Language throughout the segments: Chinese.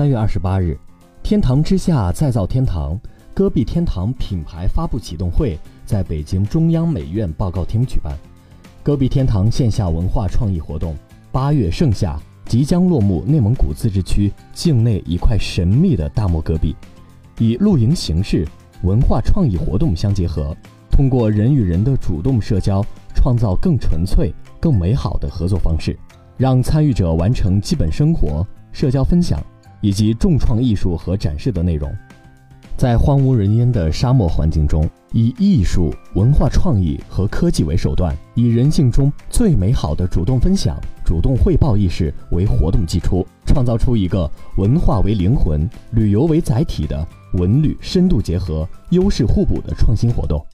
三月二十八日，天堂之下再造天堂，戈壁天堂品牌发布启动会在北京中央美院报告厅举办。戈壁天堂线下文化创意活动八月盛夏即将落幕。内蒙古自治区境内一块神秘的大漠戈壁，以露营形式、文化创意活动相结合，通过人与人的主动社交，创造更纯粹、更美好的合作方式，让参与者完成基本生活。社交分享以及重创艺术和展示的内容，在荒无人烟的沙漠环境中，以艺术、文化创意和科技为手段，以人性中最美好的主动分享、主动汇报意识为活动基础，创造出一个文化为灵魂、旅游为载体的文旅深度结合、优势互补的创新活动。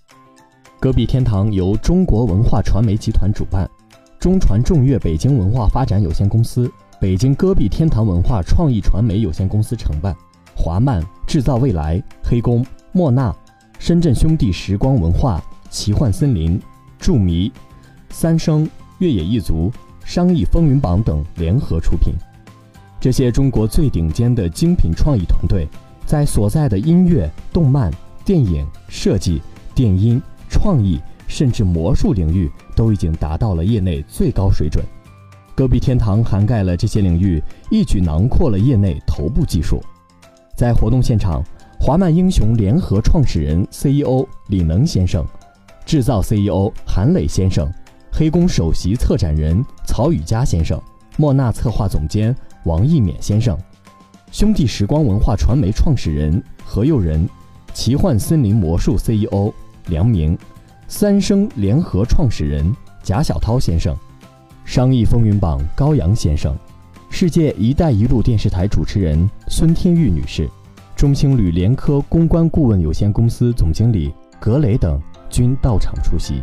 戈壁天堂由中国文化传媒集团主办，中传众悦北京文化发展有限公司。北京戈壁天堂文化创意传媒有限公司承办，华漫制造未来、黑工、莫纳、深圳兄弟时光文化、奇幻森林、著迷、三生、越野一族、商艺风云榜等联合出品。这些中国最顶尖的精品创意团队，在所在的音乐、动漫、电影、设计、电音、创意，甚至魔术领域，都已经达到了业内最高水准。戈壁天堂涵盖了这些领域，一举囊括了业内头部技术。在活动现场，华漫英雄联合创始人 CEO 李能先生，制造 CEO 韩磊先生，黑工首席策展人曹宇佳先生，莫纳策划总监王一勉先生，兄弟时光文化传媒创始人何佑仁，奇幻森林魔术 CEO 梁明，三生联合创始人贾小涛先生。商议风云榜高阳先生，世界“一带一路”电视台主持人孙天玉女士，中青旅联科公关顾问有限公司总经理格雷等均到场出席。